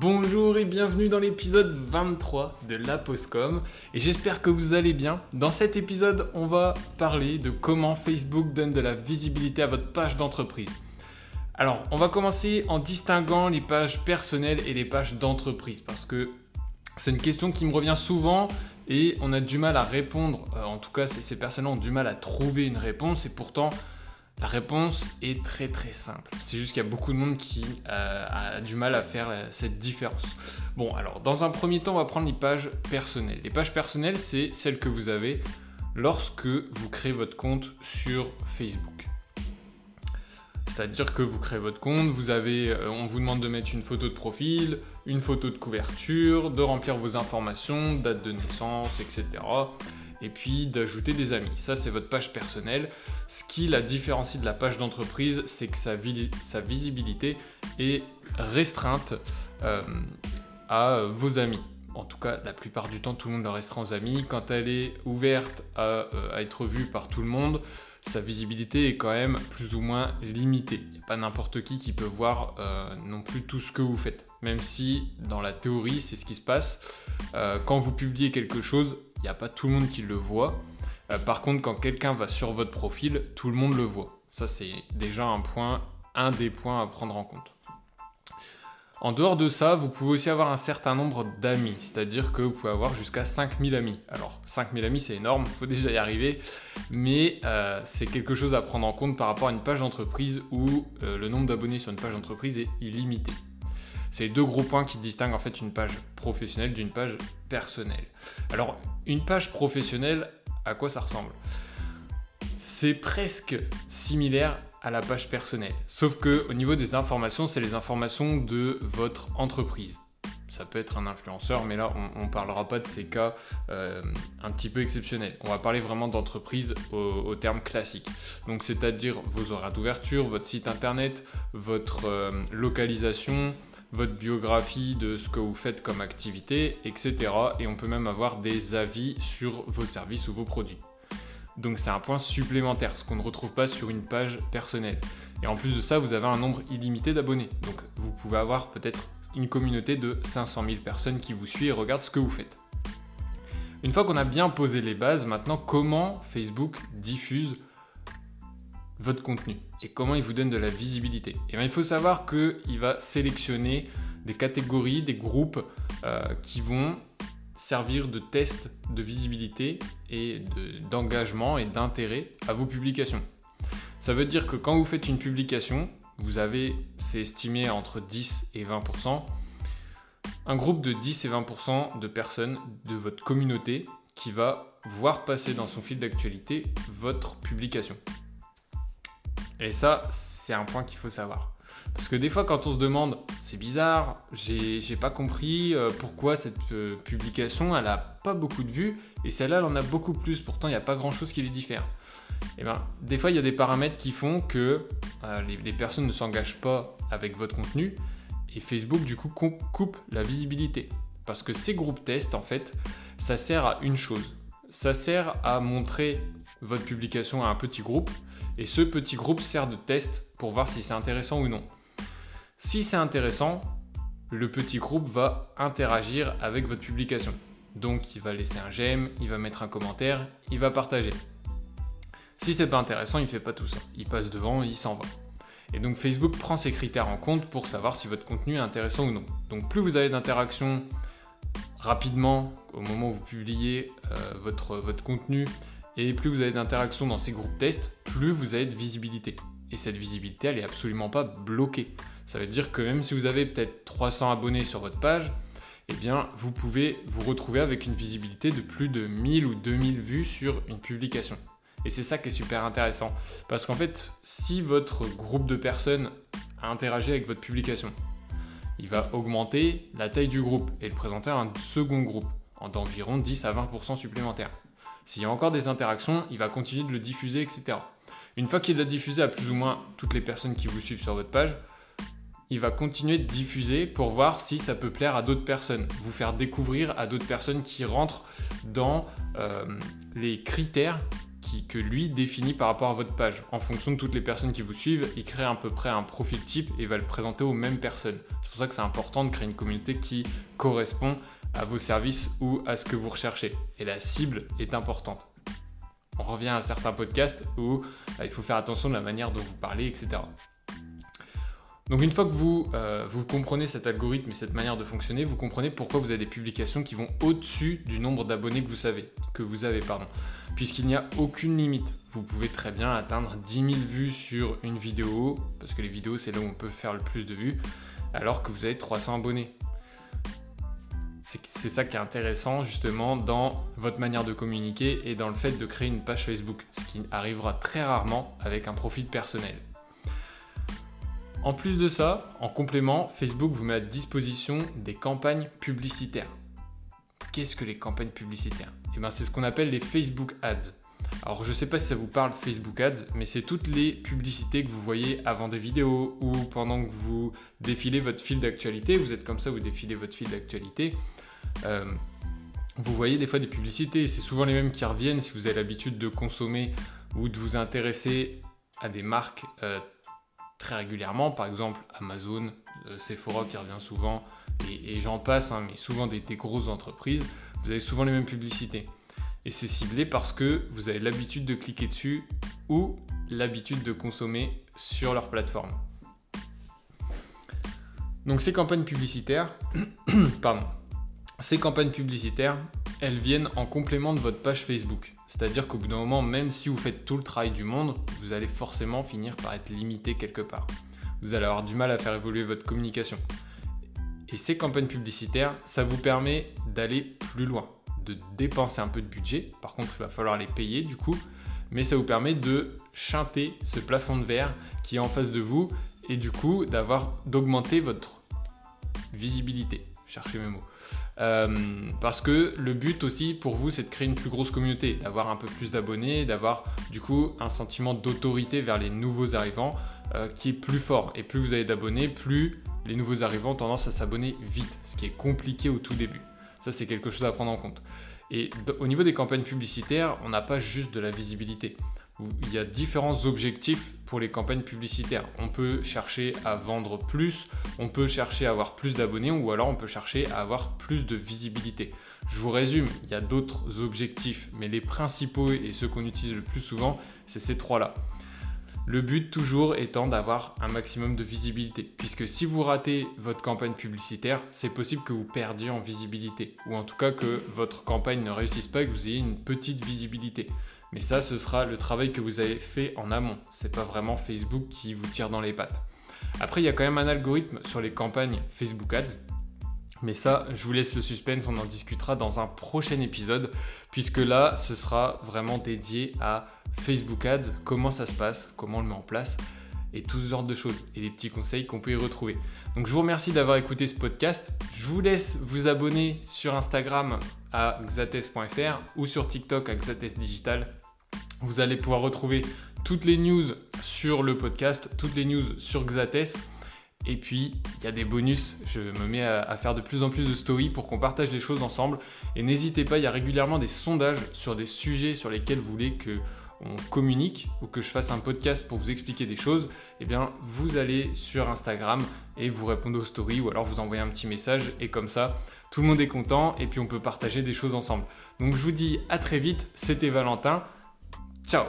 Bonjour et bienvenue dans l'épisode 23 de la Postcom et j'espère que vous allez bien. Dans cet épisode, on va parler de comment Facebook donne de la visibilité à votre page d'entreprise. Alors, on va commencer en distinguant les pages personnelles et les pages d'entreprise parce que c'est une question qui me revient souvent et on a du mal à répondre. Euh, en tout cas, ces personnes ont du mal à trouver une réponse et pourtant la réponse est très très simple. C'est juste qu'il y a beaucoup de monde qui euh, a du mal à faire cette différence. Bon, alors dans un premier temps, on va prendre les pages personnelles. Les pages personnelles, c'est celles que vous avez lorsque vous créez votre compte sur Facebook. C'est-à-dire que vous créez votre compte, vous avez, euh, on vous demande de mettre une photo de profil, une photo de couverture, de remplir vos informations, date de naissance, etc et puis d'ajouter des amis. Ça, c'est votre page personnelle. Ce qui la différencie de la page d'entreprise, c'est que sa, visibilité est restreinte euh, à vos amis. En tout cas, la plupart du temps, tout le monde la restreint aux amis. Quand elle est ouverte à, euh, être vue par tout le monde, sa visibilité est quand même plus ou moins limitée. Il n'y a pas n'importe qui qui peut voir euh, non plus tout ce que vous faites. Même si, dans la théorie, c'est ce qui se passe. quand vous publiez quelque chose, il n'y a pas tout le monde qui le voit. Euh, par contre, quand quelqu'un va sur votre profil, tout le monde le voit. Ça, c'est déjà un point, un des points à prendre en compte. En dehors de ça, vous pouvez aussi avoir un certain nombre d'amis, c'est-à-dire que vous pouvez avoir jusqu'à 5000 amis. Alors 5000 amis c'est énorme, il faut déjà y arriver, mais euh, c'est quelque chose à prendre en compte par rapport à une page d'entreprise où euh, le nombre d'abonnés sur une page d'entreprise est illimité. C'est deux gros points qui distinguent en fait une page professionnelle d'une page personnelle. Alors, une page professionnelle, à quoi ça ressemble? C'est presque similaire à la page personnelle, sauf que au niveau des informations, c'est les informations de votre entreprise. Ça peut être un influenceur, mais là, on ne parlera pas de ces cas euh, un petit peu exceptionnels. On va parler vraiment d'entreprise au, terme classique. Donc, c'est-à-dire vos horaires d'ouverture, votre site internet, votre euh, localisation, votre biographie de ce que vous faites comme activité, etc. Et on peut même avoir des avis sur vos services ou vos produits. Donc c'est un point supplémentaire, ce qu'on ne retrouve pas sur une page personnelle. Et en plus de ça, vous avez un nombre illimité d'abonnés. Donc vous pouvez avoir peut-être une communauté de 500 000 personnes qui vous suivent et regardent ce que vous faites. Une fois qu'on a bien posé les bases, maintenant comment Facebook diffuse votre contenu et comment il vous donne de la visibilité. Et eh bien, il faut savoir qu'il va sélectionner des catégories, des groupes euh, qui vont servir de test de visibilité et d'engagement et d'intérêt à vos publications. Ça veut dire que quand vous faites une publication, vous avez, c'est estimé entre 10 et 20%, un groupe de 10 et 20% de personnes de votre communauté qui va voir passer dans son fil d'actualité votre publication. Et ça, c'est un point qu'il faut savoir. Parce que des fois, quand on se demande, c'est bizarre, j'ai pas compris euh, pourquoi cette euh, publication, elle a pas beaucoup de vues, et celle-là, elle en a beaucoup plus, pourtant, il n'y a pas grand-chose qui les diffère. Et eh ben, des fois, il y a des paramètres qui font que euh, les, les, personnes ne s'engagent pas avec votre contenu, et Facebook, du coup, coupe la visibilité. Parce que ces groupes tests, en fait, ça sert à une chose. Ça sert à montrer votre publication à un petit groupe, et ce petit groupe sert de test pour voir si c'est intéressant ou non. Si c'est intéressant, le petit groupe va interagir avec votre publication. Donc il va laisser un j'aime, il va mettre un commentaire, il va partager. Si c'est pas intéressant, il fait pas tout ça. Il passe devant, il s'en va. Et donc Facebook prend ces critères en compte pour savoir si votre contenu est intéressant ou non. Donc plus vous avez d'interactions rapidement au moment où vous publiez euh, votre, votre contenu et plus vous avez d'interactions dans ces groupes tests, plus vous avez de visibilité. Et cette visibilité, elle n'est absolument pas bloquée. Ça veut dire que même si vous avez peut-être 300 abonnés sur votre page, eh bien, vous pouvez vous retrouver avec une visibilité de plus de 1000 ou 2000 vues sur une publication. Et c'est ça qui est super intéressant. Parce qu'en fait, si votre groupe de personnes a interagi avec votre publication, il va augmenter la taille du groupe et le présenter à un second groupe d'environ 10 à 20% supplémentaires. S'il y a encore des interactions, il va continuer de le diffuser, etc. Une fois qu'il l'a diffusé à plus ou moins toutes les personnes qui vous suivent sur votre page, il va continuer de diffuser pour voir si ça peut plaire à d'autres personnes, vous faire découvrir à d'autres personnes qui rentrent dans euh, les critères que lui définit par rapport à votre page. En fonction de toutes les personnes qui vous suivent, il crée à peu près un profil type et va le présenter aux mêmes personnes. C'est pour ça que c'est important de créer une communauté qui correspond à vos services ou à ce que vous recherchez. Et la cible est importante. On revient à certains podcasts où bah, il faut faire attention de la manière dont vous parlez, etc. Donc une fois que vous, euh, vous comprenez cet algorithme et cette manière de fonctionner, vous comprenez pourquoi vous avez des publications qui vont au-dessus du nombre d'abonnés que vous savez, que vous avez, pardon. Puisqu'il n'y a aucune limite. Vous pouvez très bien atteindre 10 000 vues sur une vidéo, parce que les vidéos c'est là où on peut faire le plus de vues, alors que vous avez 300 abonnés. C'est ça qui est intéressant justement dans votre manière de communiquer et dans le fait de créer une page Facebook, ce qui arrivera très rarement avec un profil personnel. En plus de ça, en complément, Facebook vous met à disposition des campagnes publicitaires. Qu'est-ce que les campagnes publicitaires? Eh bien, c'est ce qu'on appelle les Facebook Ads. Alors, je ne sais pas si ça vous parle Facebook Ads, mais c'est toutes les publicités que vous voyez avant des vidéos ou pendant que vous défilez votre fil d'actualité. Vous êtes comme ça, vous défilez votre fil d'actualité. Euh, vous voyez des fois des publicités, c'est souvent les mêmes qui reviennent si vous avez l'habitude de consommer ou de vous intéresser à des marques euh, très régulièrement, par exemple Amazon, euh, Sephora qui revient souvent, et, j'en passe, hein, mais souvent des, grosses entreprises, vous avez souvent les mêmes publicités. Et c'est ciblé parce que vous avez l'habitude de cliquer dessus ou l'habitude de consommer sur leur plateforme. Donc ces campagnes publicitaires, pardon, ces campagnes publicitaires, elles viennent en complément de votre page Facebook. C'est-à-dire qu'au bout d'un moment, même si vous faites tout le travail du monde, vous allez forcément finir par être limité quelque part. Vous allez avoir du mal à faire évoluer votre communication. Et ces campagnes publicitaires, ça vous permet d'aller plus loin, de dépenser un peu de budget. Par contre, il va falloir les payer du coup, mais ça vous permet de chanter ce plafond de verre qui est en face de vous et du coup d'avoir d'augmenter votre visibilité. Cherchez mes mots. Euh, parce que le but aussi pour vous, c'est de créer une plus grosse communauté, d'avoir un peu plus d'abonnés, d'avoir du coup un sentiment d'autorité vers les nouveaux arrivants euh, qui est plus fort. Et plus vous avez d'abonnés, plus les nouveaux arrivants ont tendance à s'abonner vite, ce qui est compliqué au tout début. Ça, c'est quelque chose à prendre en compte. Et au niveau des campagnes publicitaires, on n'a pas juste de la visibilité il y a différents objectifs pour les campagnes publicitaires. On peut chercher à vendre plus, on peut chercher à avoir plus d'abonnés ou alors on peut chercher à avoir plus de visibilité. Je vous résume, il y a d'autres objectifs, mais les principaux et ceux qu'on utilise le plus souvent, c'est ces trois-là. Le but toujours étant d'avoir un maximum de visibilité, puisque si vous ratez votre campagne publicitaire, c'est possible que vous perdiez en visibilité, ou en tout cas que votre campagne ne réussisse pas et que vous ayez une petite visibilité. Mais ça, ce sera le travail que vous avez fait en amont. C'est pas vraiment Facebook qui vous tire dans les pattes. Après, il y a quand même un algorithme sur les campagnes Facebook Ads. Mais ça, je vous laisse le suspense, on en discutera dans un prochain épisode, puisque là, ce sera vraiment dédié à Facebook Ads, comment ça se passe, comment on le met en place, et tout ce genre de choses, et les petits conseils qu'on peut y retrouver. Donc je vous remercie d'avoir écouté ce podcast. Je vous laisse vous abonner sur Instagram à xates.fr ou sur TikTok à Xates Digital. Vous allez pouvoir retrouver toutes les news sur le podcast, toutes les news sur Xates. Et puis, il y a des bonus. Je me mets à, faire de plus en plus de stories pour qu'on partage les choses ensemble. Et n'hésitez pas, il y a régulièrement des sondages sur des sujets sur lesquels vous voulez que on communique ou que je fasse un podcast pour vous expliquer des choses, eh bien vous allez sur Instagram et vous répondez aux stories ou alors vous envoyez un petit message et comme ça tout le monde est content et puis on peut partager des choses ensemble. Donc je vous dis à très vite, c'était Valentin. Ciao